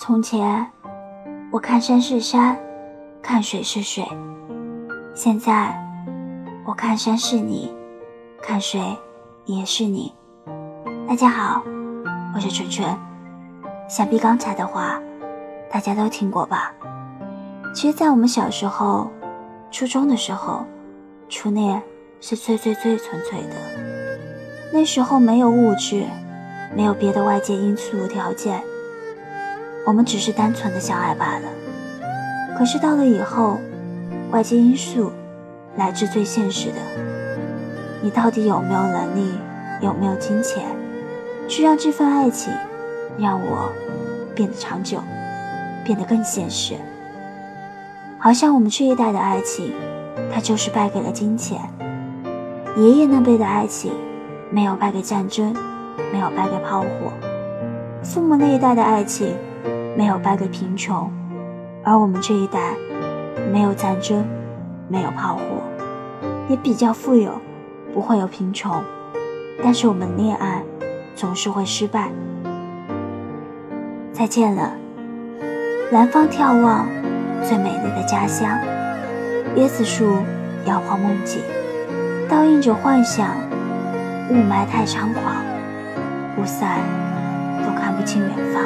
从前，我看山是山，看水是水；现在，我看山是你，看水也是你。大家好，我是纯纯。想必刚才的话，大家都听过吧？其实，在我们小时候、初中的时候，初恋是最最最纯粹的。那时候没有物质，没有别的外界因素条件。我们只是单纯的相爱罢了。可是到了以后，外界因素乃至最现实的，你到底有没有能力，有没有金钱，去让这份爱情让我变得长久，变得更现实？好像我们这一代的爱情，它就是败给了金钱。爷爷那辈的爱情，没有败给战争，没有败给炮火。父母那一代的爱情。没有败给贫穷，而我们这一代没有战争，没有炮火，也比较富有，不会有贫穷，但是我们恋爱总是会失败。再见了，南方眺望最美丽的家乡，椰子树摇晃梦境，倒映着幻想，雾霾太猖狂，雾散都看不清远方。